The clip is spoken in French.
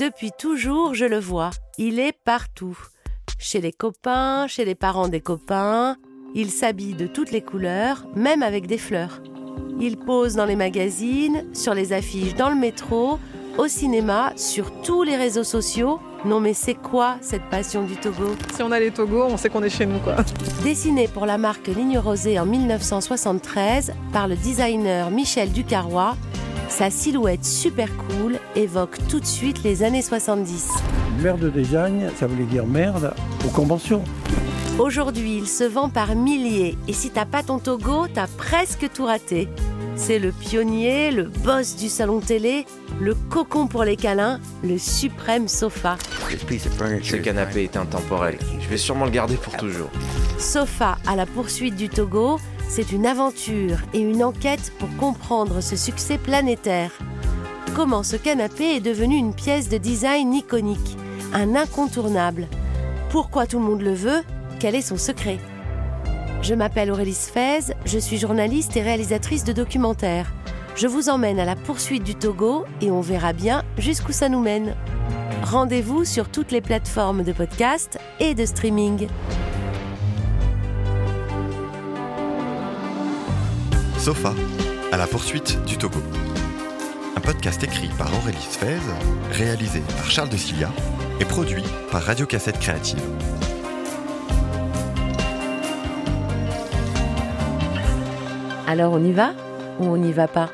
Depuis toujours, je le vois. Il est partout. Chez les copains, chez les parents des copains. Il s'habille de toutes les couleurs, même avec des fleurs. Il pose dans les magazines, sur les affiches dans le métro, au cinéma, sur tous les réseaux sociaux. Non mais c'est quoi cette passion du Togo? Si on a les Togo, on sait qu'on est chez nous quoi. Dessiné pour la marque Ligne Rosée en 1973 par le designer Michel Ducarrois, sa silhouette super cool évoque tout de suite les années 70. Merde design, ça voulait dire merde aux conventions. Aujourd'hui, il se vend par milliers et si t'as pas ton Togo, t'as presque tout raté. C'est le pionnier, le boss du salon télé, le cocon pour les câlins, le suprême sofa. Ce canapé est intemporel. Je vais sûrement le garder pour toujours. Sofa à la poursuite du Togo, c'est une aventure et une enquête pour comprendre ce succès planétaire. Comment ce canapé est devenu une pièce de design iconique, un incontournable? Pourquoi tout le monde le veut? Quel est son secret? Je m'appelle Aurélie Sfez, je suis journaliste et réalisatrice de documentaires. Je vous emmène à la poursuite du Togo et on verra bien jusqu'où ça nous mène. Rendez-vous sur toutes les plateformes de podcast et de streaming. Sofa, à la poursuite du Togo. Un podcast écrit par Aurélie Sfez, réalisé par Charles de Cilia et produit par Radio Cassette Créative. Alors on y va ou on n'y va pas?